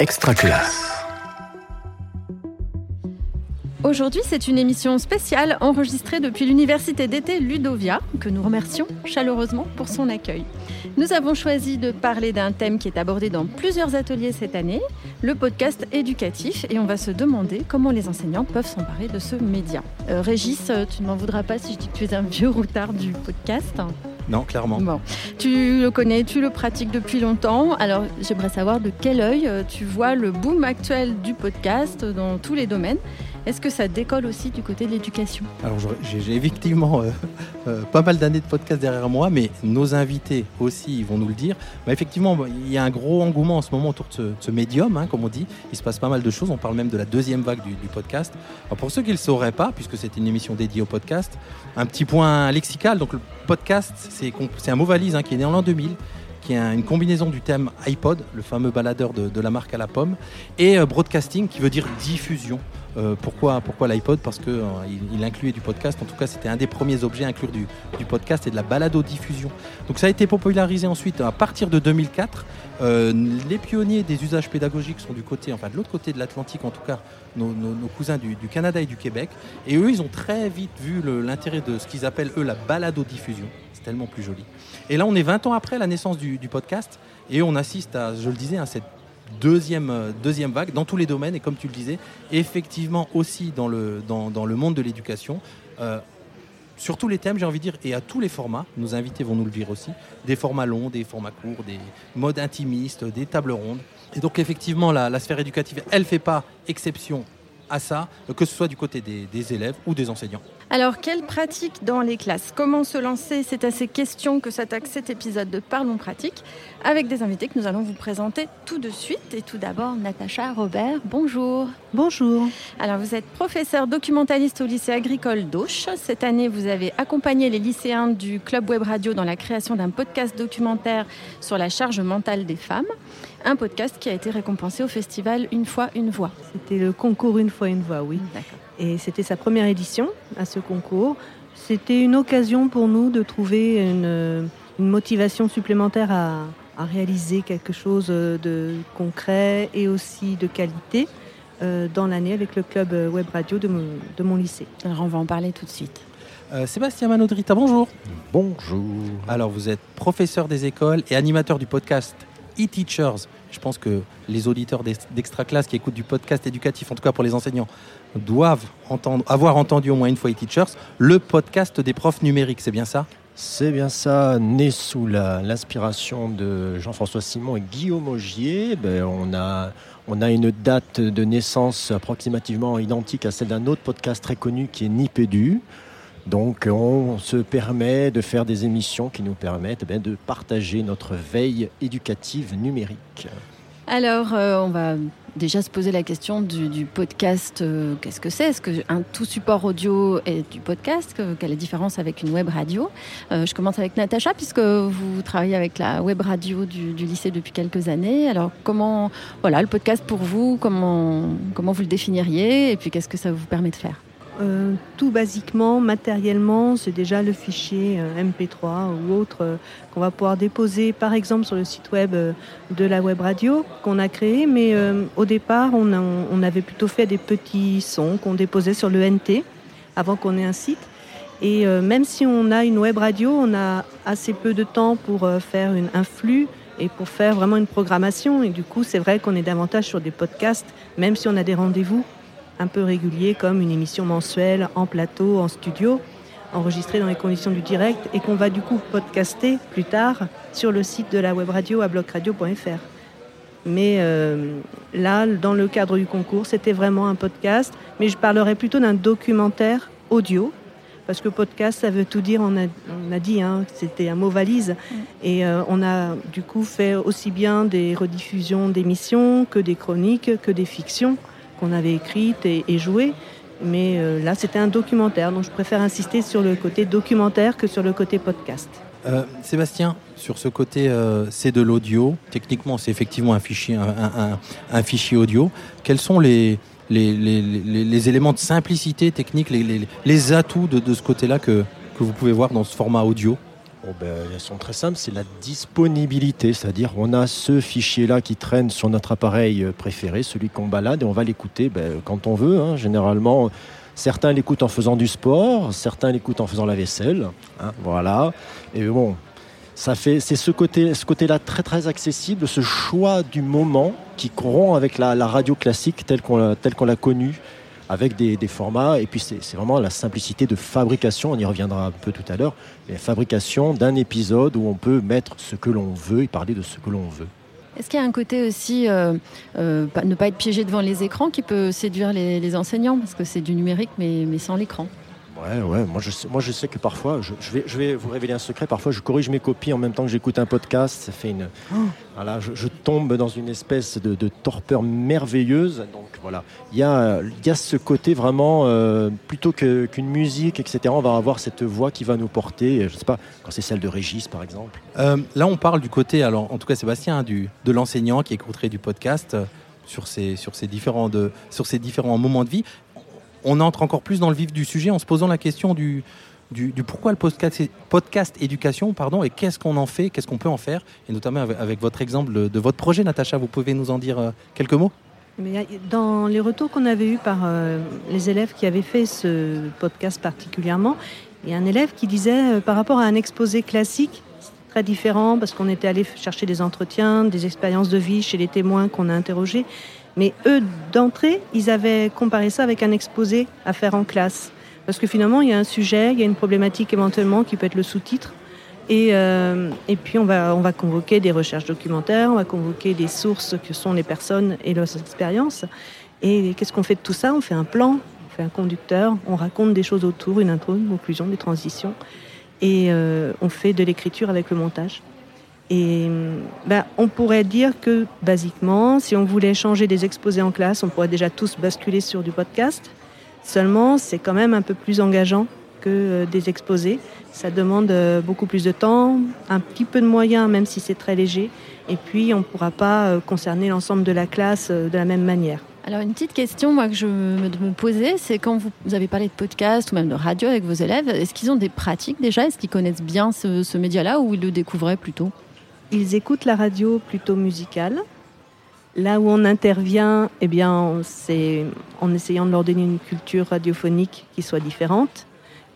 Extra classe. Aujourd'hui, c'est une émission spéciale enregistrée depuis l'université d'été Ludovia, que nous remercions chaleureusement pour son accueil. Nous avons choisi de parler d'un thème qui est abordé dans plusieurs ateliers cette année, le podcast éducatif, et on va se demander comment les enseignants peuvent s'emparer de ce média. Euh, Régis, tu ne m'en voudras pas si je dis que tu es un vieux routard du podcast non, clairement. Bon. Tu le connais, tu le pratiques depuis longtemps. Alors, j'aimerais savoir de quel œil euh, tu vois le boom actuel du podcast dans tous les domaines. Est-ce que ça décolle aussi du côté de l'éducation? Alors j'ai effectivement euh, euh, pas mal d'années de podcast derrière moi, mais nos invités aussi vont nous le dire. Bah, effectivement, il y a un gros engouement en ce moment autour de ce, médium, hein, comme on dit. Il se passe pas mal de choses. On parle même de la deuxième vague du, podcast. pour ceux qui ne le sauraient pas, puisque c'est une émission dédiée au podcast, un petit point lexical. Donc le podcast, c'est un mot valise hein, qui est né en l'an 2000 qui est une combinaison du thème iPod, le fameux baladeur de, la marque à la pomme, et euh, broadcasting qui veut dire diffusion. Euh, pourquoi pourquoi l'iPod? Parce qu'il euh, incluait du podcast. En tout cas, c'était un des premiers objets à inclure du, podcast et de la balado-diffusion. Donc ça a été popularisé ensuite à partir de 2004. Euh, les pionniers des usages pédagogiques sont du côté, enfin de l'autre côté de l'Atlantique, en tout cas nos, cousins du, Canada et du Québec. Et eux, ils ont très vite vu l'intérêt de ce qu'ils appellent eux la balado-diffusion. C'est tellement plus joli. Et là, on est 20 ans après la naissance du, podcast et on assiste à, je le disais, à cette deuxième, euh, deuxième vague dans tous les domaines et comme tu le disais, effectivement aussi dans le, monde de l'éducation. Euh, sur tous les thèmes, j'ai envie de dire, et à tous les formats, nos invités vont nous le dire aussi, des formats longs, des formats courts, des modes intimistes, des tables rondes. Et donc effectivement, la, la sphère éducative, elle ne fait pas exception à ça, que ce soit du côté des, élèves ou des enseignants. Alors, quelle pratique dans les classes? Comment se lancer? C'est à ces questions que s'attaque cet épisode de Parlons pratique, avec des invités que nous allons vous présenter tout de suite. Et tout d'abord, Natacha Robert, bonjour. Bonjour. Alors, vous êtes professeur documentaliste au lycée agricole d'Auch. Cette année, vous avez accompagné les lycéens du Club Web Radio dans la création d'un podcast documentaire sur la charge mentale des femmes un podcast qui a été récompensé au festival Une fois, une voix. C'était le concours Une fois, une voix, oui. Et c'était sa première édition à ce concours. C'était une occasion pour nous de trouver une, motivation supplémentaire à, réaliser quelque chose de concret et aussi de qualité euh, dans l'année avec le club web radio de mon, lycée. Alors on va en parler tout de suite. Euh, Sébastien Manodrita, bonjour. Bonjour. Alors vous êtes professeur des écoles et animateur du podcast e-teachers. Je pense que les auditeurs d'extra classe qui écoutent du podcast éducatif, en tout cas pour les enseignants, doivent avoir entendu au moins une fois e-teachers, le podcast des profs numériques, c'est bien ça? C'est bien ça, né sous l'inspiration de Jean-François Simon et Guillaume Augier. Ben, on, a, on a une date de naissance approximativement identique à celle d'un autre podcast très connu qui est Nipédu. Donc on se permet de faire des émissions qui nous permettent eh de partager notre veille éducative numérique. Alors euh, on va déjà se poser la question du, podcast. Euh, qu'est-ce que c'est? Est-ce qu'un tout support audio est du podcast? Quelle est la différence avec une web radio? Euh, Je commence avec Natacha puisque vous travaillez avec la web radio du, du, lycée depuis quelques années. Alors comment, voilà, le podcast pour vous, comment, comment vous le définiriez? Et puis qu'est-ce que ça vous permet de faire? Euh, tout basiquement, matériellement, c'est déjà le fichier euh, MP3 ou autre euh, qu'on va pouvoir déposer par exemple sur le site web de la web radio qu'on a créé. Mais au départ, on, avait plutôt fait des petits sons qu'on déposait sur le NT avant qu'on ait un site. Et même si on a une web radio, on a assez peu de temps pour faire un flux et pour faire vraiment une programmation. Et du coup, c'est vrai qu'on est davantage sur des podcasts, même si on a des rendez-vous un peu régulier comme une émission mensuelle en plateau, en studio, enregistrée dans les conditions du direct et qu'on va du coup podcaster plus tard sur le site de la web radio à blocradio.fr. Mais euh, là, dans le cadre du concours, c'était vraiment un podcast, mais je parlerai plutôt d'un documentaire audio, parce que podcast, ça veut tout dire, on a, dit, hein, c'était un mot valise. Et euh, on a du coup fait aussi bien des rediffusions d'émissions que des chroniques, que des fictions qu'on avait écrite et, et jouée. Mais euh, là, c'était un documentaire, donc je préfère insister sur le côté documentaire que sur le côté podcast. Euh, Sébastien, sur ce côté, euh, c'est de l'audio. Techniquement, c'est effectivement un fichier, un, fichier audio. Quels sont les, éléments de simplicité technique, les, atouts de, ce côté-là que vous pouvez voir dans ce format audio? Ben, Elles sont très simples, c'est la disponibilité, c'est-à-dire on a ce fichier-là qui traîne sur notre appareil préféré, celui qu'on balade, et on va l'écouter ben, quand on veut. Hein. Généralement, certains l'écoutent en faisant du sport, certains l'écoutent en faisant la vaisselle. Hein, voilà. Et bon, ça fait, c'est ce côté, ce côté-là très très accessible, ce choix du moment qui corrompt avec la, radio classique telle qu'on l'a connue avec des, formats. Et puis c'est vraiment la simplicité de fabrication, on y reviendra un peu tout à l'heure, la fabrication d'un épisode où on peut mettre ce que l'on veut et parler de ce que l'on veut. Est-ce qu'il y a un côté aussi, euh, euh, ne pas être piégé devant les écrans qui peut séduire les, enseignants? Parce que c'est du numérique mais, mais sans l'écran. Ouais, ouais. Moi je, sais, que parfois, je, vais, vous révéler un secret. Parfois, je corrige mes copies en même temps que j'écoute un podcast. Ça fait une. Voilà, je, tombe dans une espèce de, torpeur merveilleuse. Donc voilà, il y a, ce côté vraiment, euh, plutôt qu'une musique, etc. On va avoir cette voix qui va nous porter. Je sais pas, quand c'est celle de Régis, par exemple. Euh, là, on parle du côté, alors en tout cas, Sébastien, du, de l'enseignant qui écouterait du podcast euh, sur ces, sur, ces différents de, sur ces différents moments de vie on entre encore plus dans le vif du sujet en se posant la question du, pourquoi le podcast, éducation, et qu'est-ce qu'on en fait, qu'est-ce qu'on peut en faire, et notamment avec, votre exemple de, votre projet, Natacha, vous pouvez nous en dire euh, quelques mots? Dans les retours qu'on avait eus par euh, les élèves qui avaient fait ce podcast particulièrement, il y a un élève qui disait euh, par rapport à un exposé classique, très différent parce qu'on était allé chercher des entretiens, des expériences de vie chez les témoins qu'on a interrogés. Mais eux, d'entrée, ils avaient comparé ça avec un exposé à faire en classe. Parce que finalement, il y a un sujet, il y a une problématique éventuellement qui peut être le sous-titre. Et, euh, puis, on va, on va convoquer des recherches documentaires, on va convoquer des sources que sont les personnes et leurs expériences. Et qu'est-ce qu'on fait de tout ça? On fait un plan, on fait un conducteur, on raconte des choses autour, une intro, une conclusion, des transitions. Et euh, on fait de l'écriture avec le montage. Et ben, on pourrait dire que, basiquement, si on voulait changer des exposés en classe, on pourrait déjà tous basculer sur du podcast. Seulement, c'est quand même un peu plus engageant que euh, des exposés. Ça demande euh, beaucoup plus de temps, un petit peu de moyens, même si c'est très léger. Et puis, on ne pourra pas euh, concerner l'ensemble de la classe de la même manière. Alors une petite question moi que je me, posais, c'est quand vous, avez parlé de podcast ou même de radio avec vos élèves, est-ce qu'ils ont des pratiques déjà? Est-ce qu'ils connaissent bien ce, ce média-là ou ils le découvraient plutôt? Ils écoutent la radio plutôt musicale. Là où on intervient, eh bien, c'est en essayant de leur donner une culture radiophonique qui soit différente,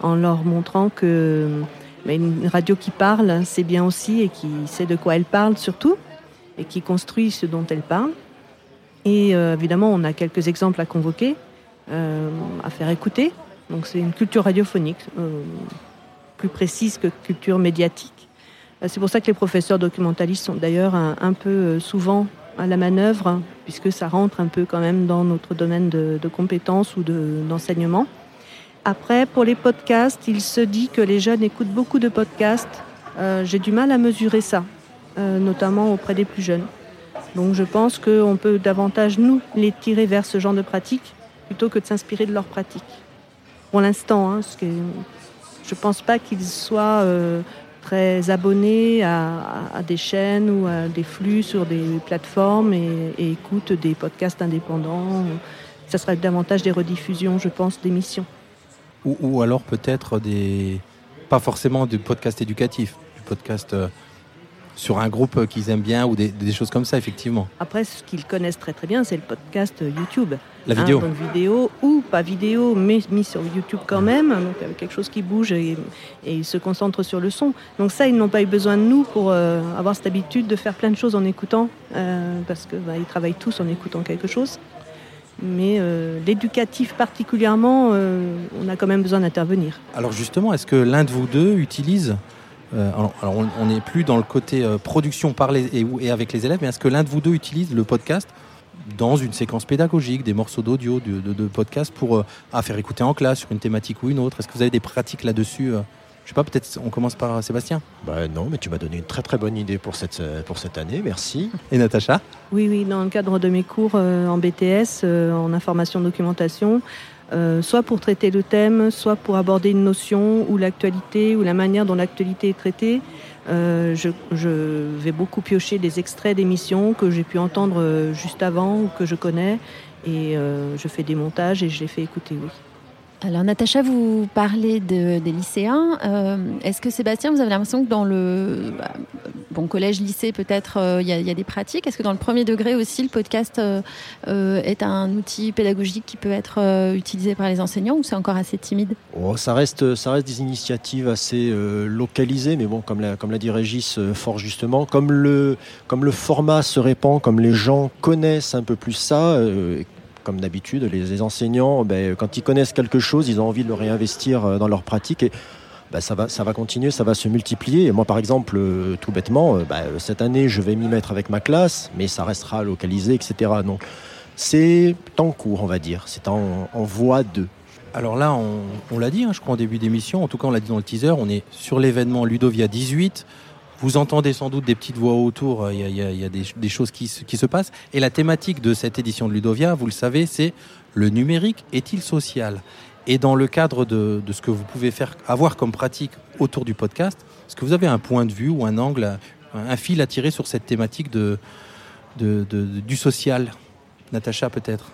en leur montrant que une radio qui parle, c'est bien aussi et qui sait de quoi elle parle surtout, et qui construit ce dont elle parle. Et euh, évidemment, on a quelques exemples à convoquer, euh, à faire écouter. Donc c'est une culture radiophonique, euh, plus précise que culture médiatique. Euh, c'est pour ça que les professeurs documentalistes sont d'ailleurs un, peu euh, souvent à la manœuvre, puisque ça rentre un peu quand même dans notre domaine de, compétences ou d'enseignement. Après, pour les podcasts, il se dit que les jeunes écoutent beaucoup de podcasts. Euh, j'ai du mal à mesurer ça, notamment auprès des plus jeunes. Donc je pense qu'on peut davantage, nous, les tirer vers ce genre de pratique plutôt que de s'inspirer de leurs pratiques. Pour l'instant, hein, je ne pense pas qu'ils soient très abonnés à, des chaînes ou à des flux sur des plateformes et, écoutent des podcasts indépendants. Ça serait davantage des rediffusions, je pense, d'émissions. Ou, alors peut-être des... pas forcément du podcast éducatif, du podcast... sur un groupe qu'ils aiment bien ou des, choses comme ça, effectivement. Après, ce qu'ils connaissent très très bien, c'est le podcast YouTube. La vidéo. Hein, donc vidéo ou pas vidéo, mais mis sur YouTube quand même, donc avec quelque chose qui bouge et, ils se concentrent sur le son. Donc ça, ils n'ont pas eu besoin de nous pour euh, avoir cette habitude de faire plein de choses en écoutant, euh, parce qu'ils bah, travaillent tous en écoutant quelque chose. Mais euh, l'éducatif particulièrement, on a quand même besoin d'intervenir. Alors justement, est-ce que l'un de vous deux utilise euh, alors, on n'est plus dans le côté euh, production par les, et, avec les élèves, mais est-ce que l'un de vous deux utilise le podcast dans une séquence pédagogique, des morceaux d'audio, de, podcast pour euh, faire écouter en classe sur une thématique ou une autre? Est-ce que vous avez des pratiques là-dessus je sais pas, peut-être on commence par Sébastien. Bah Non, mais tu m'as donné une très très bonne idée pour cette, pour cette année, merci. Et Natacha? Oui, oui, dans le cadre de mes cours en BTS, en information documentation, euh, soit pour traiter le thème, soit pour aborder une notion ou l'actualité ou la manière dont l'actualité est traitée. Euh, je, vais beaucoup piocher des extraits d'émissions que j'ai pu entendre euh, juste avant ou que je connais et je fais des montages et je les fais écouter, oui. Alors Natacha, vous parlez des lycéens. Euh, est-ce que Sébastien, vous avez l'impression que dans le bah, bon collège, lycée, peut-être euh, il y, a des pratiques? Est-ce que dans le premier degré aussi, le podcast euh, est un outil pédagogique qui peut être utilisé par les enseignants ou c'est encore assez timide? Oh, ça reste, des initiatives assez localisées, mais bon, comme l'a dit Régis fort justement, comme le format se répand, comme les gens connaissent un peu plus ça comme d'habitude, les, enseignants, ben, quand ils connaissent quelque chose, ils ont envie de le réinvestir euh, dans leur pratique. Et ben, ça, va, ça va continuer, ça va se multiplier. Moi, par exemple, euh, tout bêtement, euh, ben, cette année, je vais m'y mettre avec ma classe, mais ça restera localisé, etc. Donc, c'est en cours, on va dire. C'est en, voie de. Alors là, on, l'a dit, hein, je crois, en début d'émission, en tout cas, on l'a dit dans le teaser, on est sur l'événement Ludovia 18. Vous entendez sans doute des petites voix autour, il y a, des, choses qui, se passent. Et la thématique de cette édition de Ludovia, vous le savez, c'est le numérique est-il social? Et dans le cadre de, ce que vous pouvez faire, avoir comme pratique autour du podcast, est-ce que vous avez un point de vue ou un angle, un fil à tirer sur cette thématique du social? Natacha peut-être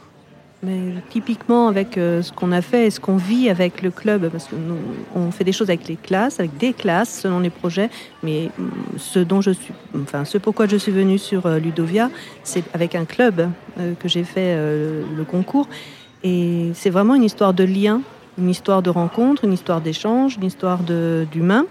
mais typiquement avec euh, ce qu'on a fait et ce qu'on vit avec le club, parce que nous, on fait des choses avec les classes, avec des classes selon les projets, mais mm, ce dont je suis, enfin ce pourquoi je suis venue sur euh, Ludovia, c'est avec un club euh, que j'ai fait le concours, et c'est vraiment une histoire de lien, une histoire de rencontre, une histoire d'échange, une histoire d'humain.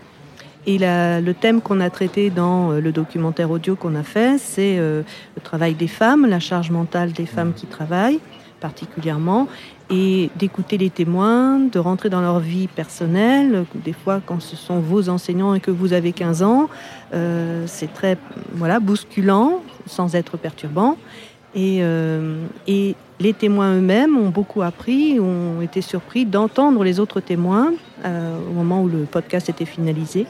Et le thème qu'on a traité dans le documentaire audio qu'on a fait, c'est le travail des femmes, la charge mentale des femmes qui travaillent particulièrement, et d'écouter les témoins, de rentrer dans leur vie personnelle. Des fois, quand ce sont vos enseignants et que vous avez 15 ans, euh, c'est très voilà, bousculant, sans être perturbant. Et, euh, et les témoins eux-mêmes ont beaucoup appris, ont été surpris d'entendre les autres témoins euh, au moment où le podcast était finalisé.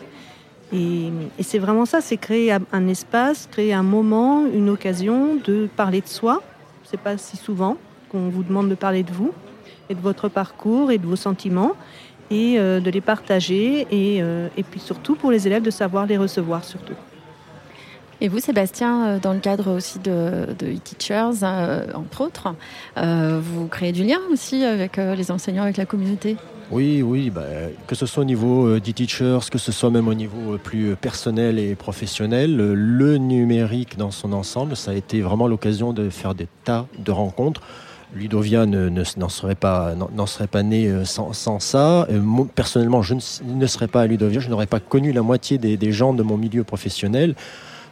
Et, et c'est vraiment ça, c'est créer un espace, créer un moment, une occasion de parler de soi. C'est pas si souvent qu'on vous demande de parler de vous et de votre parcours et de vos sentiments et euh, de les partager et, euh, et, puis surtout pour les élèves de savoir les recevoir surtout. Et vous, Sébastien, euh, dans le cadre aussi de, de e-teachers, entre autres, vous créez du lien aussi avec les enseignants, avec la communauté? Oui, oui, bah, que ce soit au niveau d'e-teachers, que ce soit même au niveau plus personnel et professionnel, le numérique dans son ensemble, ça a été vraiment l'occasion de faire des tas de rencontres Ludovia n'en serait pas serait pas né euh, sans, ça. personnellement, je ne, serais pas à Ludovia, je n'aurais pas connu la moitié des, gens de mon milieu professionnel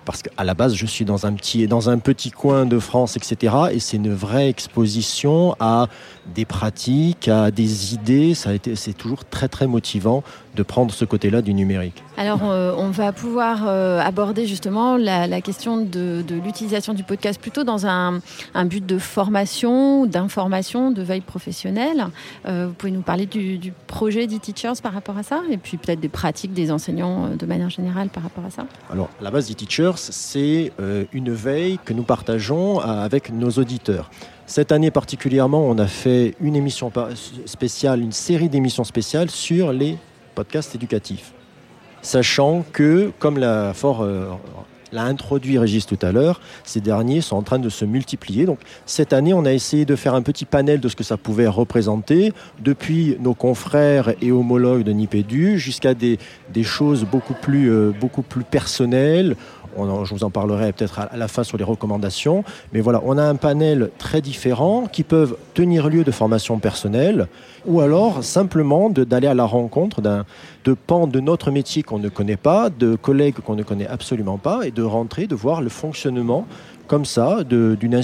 parce qu'à la base, je suis dans un petit, dans un petit coin de France, etc. Et c'est une vraie exposition à des pratiques, à des idées. Ça a été, c'est toujours très très motivant de prendre ce côté-là du numérique. Alors, euh, on va pouvoir euh, aborder justement la, question de, l'utilisation du podcast plutôt dans un, but de formation, d'information, de veille professionnelle. Euh, vous pouvez nous parler du, du projet d'e-teachers par rapport à ça et puis peut-être des pratiques des enseignants de manière générale par rapport à ça Alors, la base d'e-teachers, c'est une veille que nous partageons avec nos auditeurs. Cette année particulièrement, on a fait une émission spéciale, une série d'émissions spéciales sur les podcasts éducatifs. Sachant que, comme l'a fort euh, l'a introduit Régis tout à l'heure, ces derniers sont en train de se multiplier. Donc cette année, on a essayé de faire un petit panel de ce que ça pouvait représenter, depuis nos confrères et homologues de Nipédu jusqu'à des, choses beaucoup plus, euh, beaucoup plus personnelles je vous en parlerai peut-être à la fin sur les recommandations. Mais voilà, on a un panel très différent qui peuvent tenir lieu de formation personnelle ou alors simplement d'aller à la rencontre d'un de pans de notre métier qu'on ne connaît pas, de collègues qu'on ne connaît absolument pas et de rentrer, de voir le fonctionnement comme ça d'une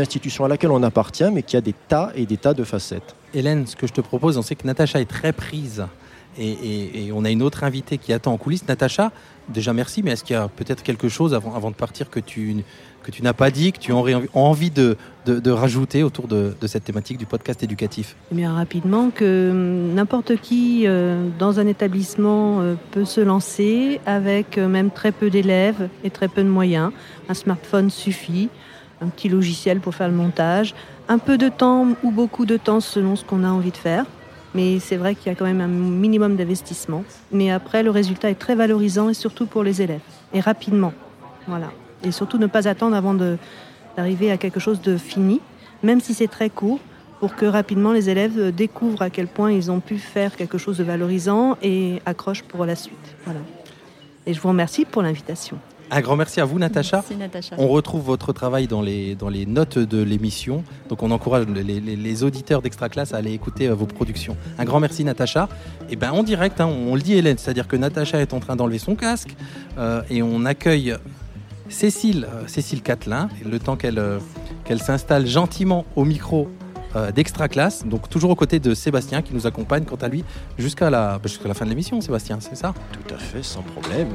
institution à laquelle on appartient mais qui a des tas et des tas de facettes. Hélène, ce que je te propose, on sait que Natacha est très prise et, on a une autre invitée qui attend en coulisses. Natacha, déjà merci, mais est-ce qu'il y a peut-être quelque chose avant, de partir que tu, que tu n'as pas dit, que tu aurais envie de, rajouter autour de, de, cette thématique du podcast éducatif? Eh bien, Rapidement, que hum, n'importe qui euh, dans un établissement euh, peut se lancer avec euh, même très peu d'élèves et très peu de moyens. Un smartphone suffit, un petit logiciel pour faire le montage, un peu de temps ou beaucoup de temps selon ce qu'on a envie de faire. Mais c'est vrai qu'il y a quand même un minimum d'investissement. Mais après, le résultat est très valorisant et surtout pour les élèves. Et rapidement. Voilà. Et surtout ne pas attendre avant d'arriver à quelque chose de fini, même si c'est très court, pour que rapidement les élèves découvrent à quel point ils ont pu faire quelque chose de valorisant et accrochent pour la suite. Voilà. Et je vous remercie pour l'invitation. Un grand merci à vous, Natacha. Merci, Natacha. On retrouve votre travail dans les, dans les notes de l'émission. Donc, on encourage les, les- les auditeurs d'Extra Classe à aller écouter euh, vos productions. Un grand merci, Natacha. Et ben, en direct, hein, on le dit, Hélène, c'est-à-dire que Natacha est en train d'enlever son casque euh, et on accueille Cécile, euh, Cécile Catelin, le temps qu'elle euh, qu'elle s'installe gentiment au micro d'Extra Classe. Donc, toujours aux côtés de Sébastien qui nous accompagne, quant à lui, jusqu'à la, bah, jusqu'à la fin de l'émission, Sébastien, c'est ça? Tout à fait, sans problème.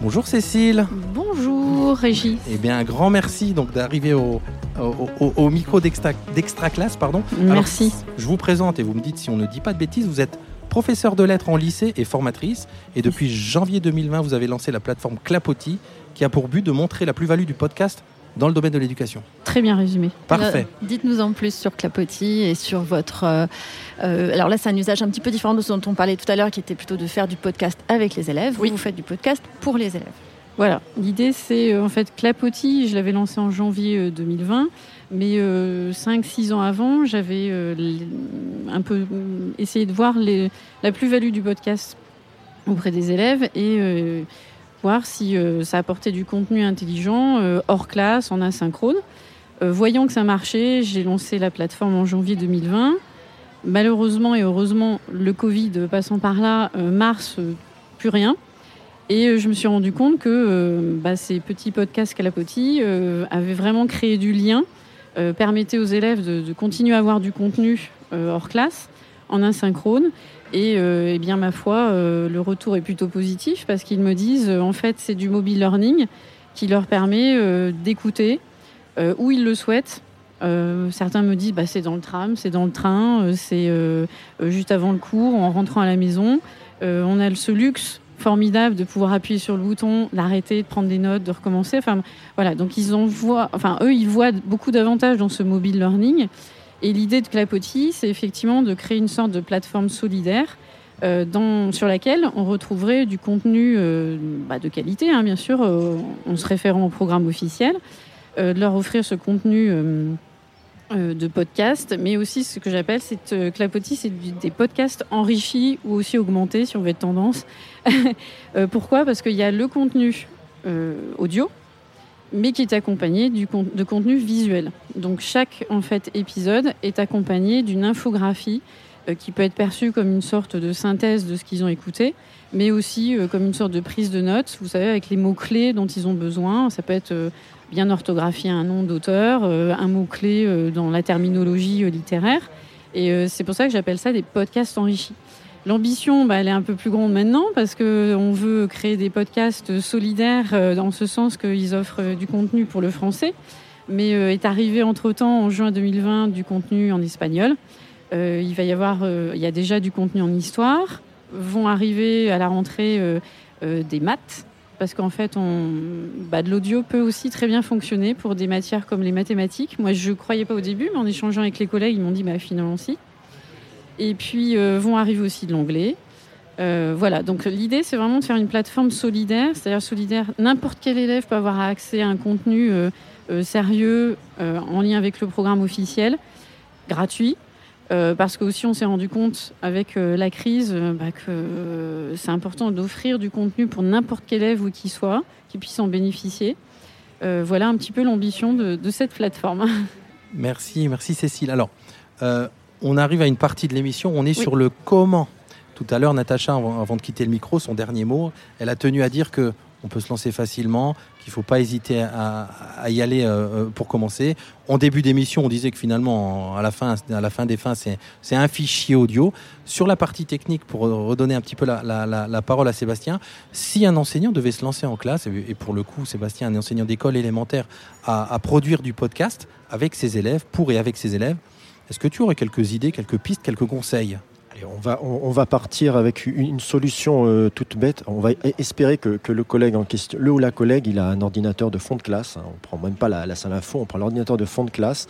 Bonjour, Cécile. Bonjour Régis. Eh bien, un grand merci donc d'arriver au, au, au- au micro d'extra, d'Extra Classe. Pardon. Alors, Merci. je vous présente et vous me dites si on ne dit pas de bêtises. Vous êtes professeur de lettres en lycée et formatrice. Et depuis janvier 2020, vous avez lancé la plateforme Clapotis qui a pour but de montrer la plus-value du podcast dans le domaine de l'éducation. Très bien résumé. Parfait. Alors, Dites-nous en plus sur Clapotis et sur votre. euh, euh, alors là, c'est un usage un petit peu différent de ce dont on parlait tout à l'heure, qui était plutôt de faire du podcast avec les élèves. Oui. Vous, vous faites du podcast pour les élèves. Voilà. L'idée, c'est euh, en fait Clapotis. Je l'avais lancé en janvier euh, 2020. Mais 5-6 ans avant, j'avais euh, un peu euh, essayé de voir les- la plus-value du podcast auprès des élèves et euh, si euh, ça apportait du contenu intelligent, euh, hors classe, en asynchrone. Euh, voyant que ça marchait, j'ai lancé la plateforme en janvier 2020. Malheureusement et heureusement, le Covid passant par là, mars, plus rien. Et je me suis rendu compte que bah, ces petits podcasts Calapoti euh, avaient vraiment créé du lien, permettaient aux élèves de, continuer à avoir du contenu hors classe, en asynchrone. Et, euh, eh bien, ma foi, euh, le retour est plutôt positif parce qu'ils me disent, euh, en fait, c'est du mobile learning qui leur permet d'écouter où ils le souhaitent. Certains me disent, bah, c'est dans le tram, c'est dans le train, c'est juste avant le cours, en rentrant à la maison. On a ce luxe formidable de pouvoir appuyer sur le bouton, l'arrêter, de prendre des notes, de recommencer. Enfin, voilà. Donc, ils en enfin, eux, ils voient beaucoup d'avantages dans ce mobile learning. Et l'idée de Clapotis, c'est effectivement de créer une sorte de plateforme solidaire euh, sur laquelle on retrouverait du contenu euh, bah, de qualité, hein, bien sûr, euh, en se référant au programme officiel, euh, de leur offrir ce contenu euh, euh, de podcast, mais aussi ce que j'appelle euh, c'est du- des podcasts enrichis ou aussi augmentés, si on veut être tendance. Euh, pourquoi? Parce qu'il y a le contenu euh, audio, mais qui est accompagné de contenu visuel. Donc chaque en fait épisode est accompagné d'une infographie euh, qui peut être perçue comme une sorte de synthèse de ce qu'ils ont écouté, mais aussi euh, comme une sorte de prise de notes. Vous savez, avec les mots clés dont ils ont besoin. Ça peut être euh, bien orthographier un nom d'auteur, un mot clé euh, dans la terminologie littéraire. Et c'est pour ça que j'appelle ça des podcasts enrichis. L'ambition, bah, elle est un peu plus grande maintenant parce qu'on veut créer des podcasts solidaires euh, dans ce sens qu'ils offrent euh, du contenu pour le français. Mais euh, est arrivé entre-temps, en juin 2020, du contenu en espagnol. Il va y avoir, il y a déjà du contenu en histoire. Vont arriver à la rentrée des maths. Parce qu'en fait, on, bah, de l'audio peut aussi très bien fonctionner pour des matières comme les mathématiques. Moi, je ne croyais pas au début, mais en échangeant avec les collègues, ils m'ont dit bah, finalement si. Et puis euh, vont arriver aussi de l'anglais. Euh, voilà, donc l'idée c'est vraiment de faire une plateforme solidaire, c'est-à-dire solidaire, n'importe quel élève peut avoir accès à un contenu euh, sérieux en lien avec le programme officiel, gratuit, parce que aussi on s'est rendu compte avec la crise bah, que c'est important d'offrir du contenu pour n'importe quel élève où qu'il soit, qui puisse en bénéficier. Voilà un petit peu l'ambition de, de cette plateforme. Merci, merci Cécile. Alors, on arrive à une partie de l'émission, on est sur le comment. Tout à l'heure, Natacha, avant, de quitter le micro, son dernier mot, elle a tenu à dire que on peut se lancer facilement, qu'il ne faut pas hésiter à, à y aller euh, pour commencer. En début d'émission, on disait que finalement, à la fin, à la fin des fins, c'est un fichier audio. Sur la partie technique, pour redonner un petit peu la, la- la- la parole à Sébastien, si un enseignant devait se lancer en classe, et et pour le coup, Sébastien, un enseignant d'école élémentaire, à, à produire du podcast avec ses élèves, pour et avec ses élèves, est-ce que tu aurais quelques idées, quelques pistes, quelques conseils? Allez, on, va, partir avec une, solution euh, toute bête. On va e- espérer que, le collègue en question, le ou la collègue, il a un ordinateur de fond de classe. hein. On prend même pas la, salle info, on prend l'ordinateur de fond de classe.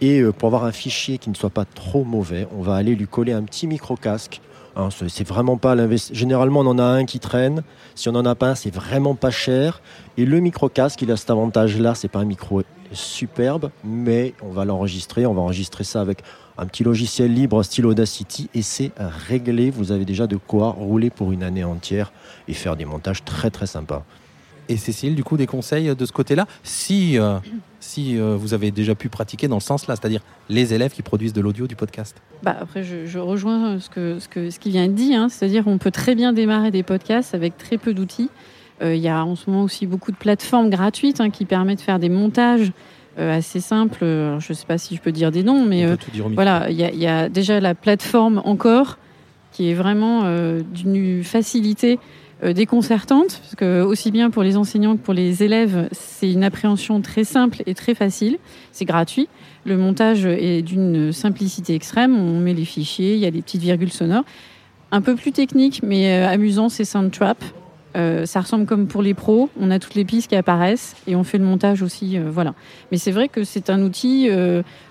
Et euh, pour avoir un fichier qui ne soit pas trop mauvais, on va aller lui coller un petit micro-casque Hein, c'est vraiment pas l'investissement. Généralement, on en a un qui traîne. Si on n'en a pas un, c'est vraiment pas cher. Et le micro-casque, il a cet avantage-là. C'est pas un micro superbe, mais on va l'enregistrer. On va enregistrer ça avec un petit logiciel libre style Audacity et c'est réglé. Vous avez déjà de quoi rouler pour une année entière et faire des montages très très sympas. Et Cécile, du coup, des conseils de ce côté-là Si, euh, si euh, vous avez déjà pu pratiquer dans ce sens-là, c'est-à-dire les élèves qui produisent de l'audio du podcast? Bah Après, je, rejoins ce, que, ce, que, ce qui vient de dire, hein. c'est-à-dire on peut très bien démarrer des podcasts avec très peu d'outils. Euh, il y a en ce moment aussi beaucoup de plateformes gratuites hein, qui permettent de faire des montages assez simples. je ne sais pas si je peux dire des noms, mais voilà, il y, y, a déjà la plateforme Encore qui est vraiment d'une facilité euh, déconcertante, parce que aussi bien pour les enseignants que pour les élèves, c'est une appréhension très simple et très facile. C'est gratuit. Le montage est d'une simplicité extrême. On met les fichiers, il y a des petites virgules sonores. Un peu plus technique, mais euh, amusant, c'est Soundtrap. Euh, ça ressemble comme pour les pros. On a toutes les pistes qui apparaissent et on fait le montage aussi. voilà. Mais c'est vrai que c'est un outil.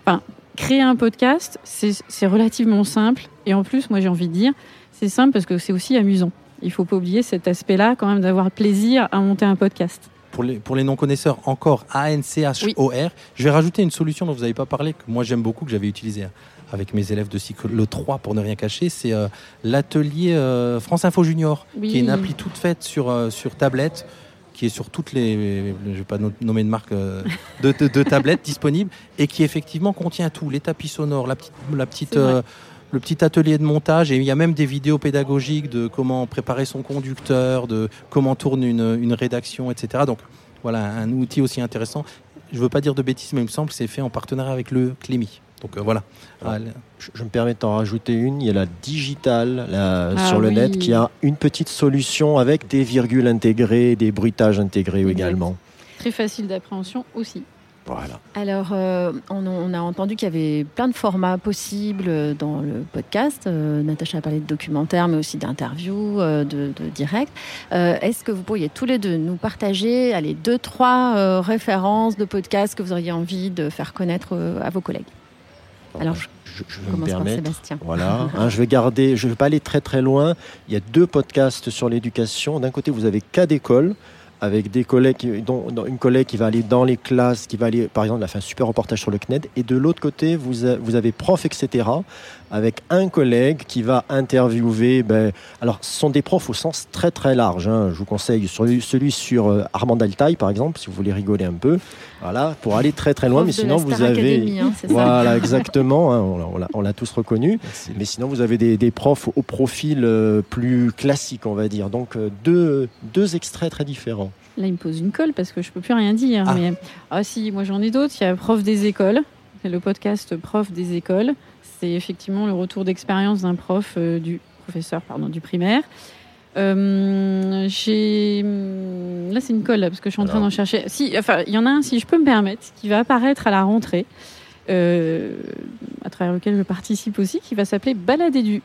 Enfin, créer un podcast, c'est relativement simple. Et en plus, moi, j'ai envie de dire, c'est simple parce que c'est aussi amusant. Il faut pas oublier cet aspect-là, quand même, d'avoir plaisir à monter un podcast. Pour les, pour les non-connaisseurs, encore A-N-C-H-O-R. Je vais rajouter une solution dont vous n'avez pas parlé, que moi j'aime beaucoup, que j'avais utilisé avec mes élèves de cycle le 3 pour ne rien cacher, c'est euh, l'atelier euh, France Info Junior, qui est une appli toute faite sur, euh, sur tablette qui est sur toutes les, je vais pas nommer de marque de, de, tablettes disponibles et qui effectivement contient tout, les tapis sonores, la petite, la petite le petit atelier de montage et il y a même des vidéos pédagogiques de comment préparer son conducteur, de comment tourne une, rédaction, etc. Donc voilà, un outil aussi intéressant. Je ne veux pas dire de bêtises, mais il me semble que c'est fait en partenariat avec le Clémy. Donc euh, voilà. je, me permets d'en rajouter une. Il y a la digitale ah sur le net qui a une petite solution avec des virgules intégrées, des bruitages intégrés également. Très facile d'appréhension aussi. Alors, euh, on, a entendu qu'il y avait plein de formats possibles dans le podcast. Euh, Natacha a parlé de documentaire, mais aussi d'interviews, euh, de, de, direct. Est-ce que vous pourriez tous les deux nous partager allez, deux, trois références de podcasts que vous auriez envie de faire connaître à vos collègues? Alors, je, je, me permettre. Sébastien. Voilà, hein, je vais garder, je ne vais pas aller très très loin. Il y a deux podcasts sur l'éducation. D'un côté, vous avez Cas d'école avec des collègues, dont, une collègue qui va aller dans les classes, qui va aller, par exemple, elle a fait un super reportage sur le CNED, et de l'autre côté, vous, vous avez prof, etc., avec un collègue qui va interviewer. Ben, alors, ce sont des profs au sens très très large. Hein. Je vous conseille celui, sur euh, Armand Altaï, par exemple, si vous voulez rigoler un peu. Voilà, pour aller très très loin. mais sinon, vous avez. Hein, voilà, exactement. Hein, on l'a tous reconnu. Mais sinon, vous avez des, profs au profil euh, plus classique, on va dire. Donc, euh, deux, deux extraits très différents. Là, il me pose une colle parce que je peux plus rien dire. Ah, mais... ah si, moi j'en ai d'autres. Il y a Prof des écoles. C'est le podcast Prof des écoles c'est effectivement le retour d'expérience d'un prof, euh, du professeur pardon, du primaire. Euh, j'ai hum, là c'est une colle parce que je suis en train d'en chercher. Si, enfin, il y en a un si je peux me permettre qui va apparaître à la rentrée, euh, à travers lequel je participe aussi, qui va s'appeler Balader du.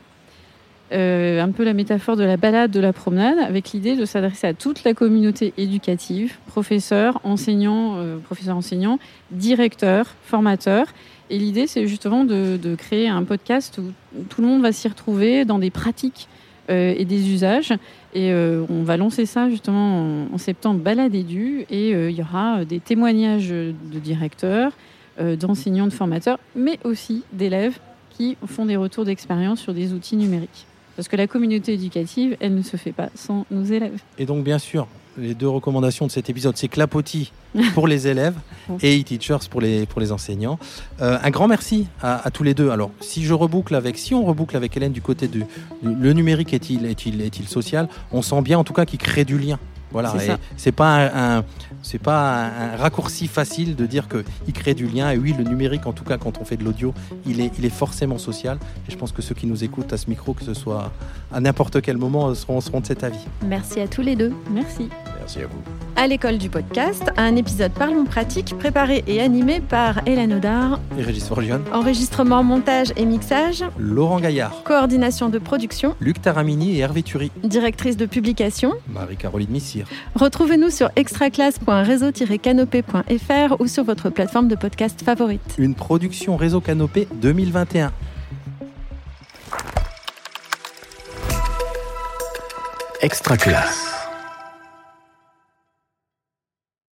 Un peu la métaphore de la balade de la promenade, avec l'idée de s'adresser à toute la communauté éducative, professeurs, enseignants, professeurs enseignants, directeurs, formateurs, et l'idée, c'est justement de, créer un podcast où tout le monde va s'y retrouver dans des pratiques euh, et des usages. Et euh, on va lancer ça justement en, septembre, Balade Édu. Et euh, il y aura des témoignages de directeurs, d'enseignants, de formateurs, mais aussi d'élèves qui font des retours d'expérience sur des outils numériques. Parce que la communauté éducative, elle ne se fait pas sans nos élèves. Et donc, bien sûr, les deux recommandations de cet épisode, c'est Clapotis pour les élèves et e-teachers pour les, pour les enseignants. Euh, un grand merci à, tous les deux. Alors, si je reboucle avec, si on reboucle avec Hélène du côté du le numérique est-il est-il est-il social, on sent bien en tout cas qu'il crée du lien. Voilà, c'est pas un, c'est pas un, raccourci facile de dire qu'il crée du lien. Et oui, le numérique, en tout cas, quand on fait de l'audio, il est, il est forcément social. Et je pense que ceux qui nous écoutent à ce micro, que ce soit à n'importe quel moment, seront, seront de cet avis. Merci à tous les deux. Merci. Merci à vous. À l'école du podcast, un épisode Parlons pratique préparé et animé par Hélène Audard et Régis. Enregistrement, montage et mixage Laurent Gaillard. Coordination de production Luc Taramini et Hervé Thury. Directrice de publication Marie-Caroline Missire. Retrouvez-nous sur extraclasse.réseau-canopé.fr ou sur votre plateforme de podcast favorite. Une production Réseau Canopé 2021. extra classe.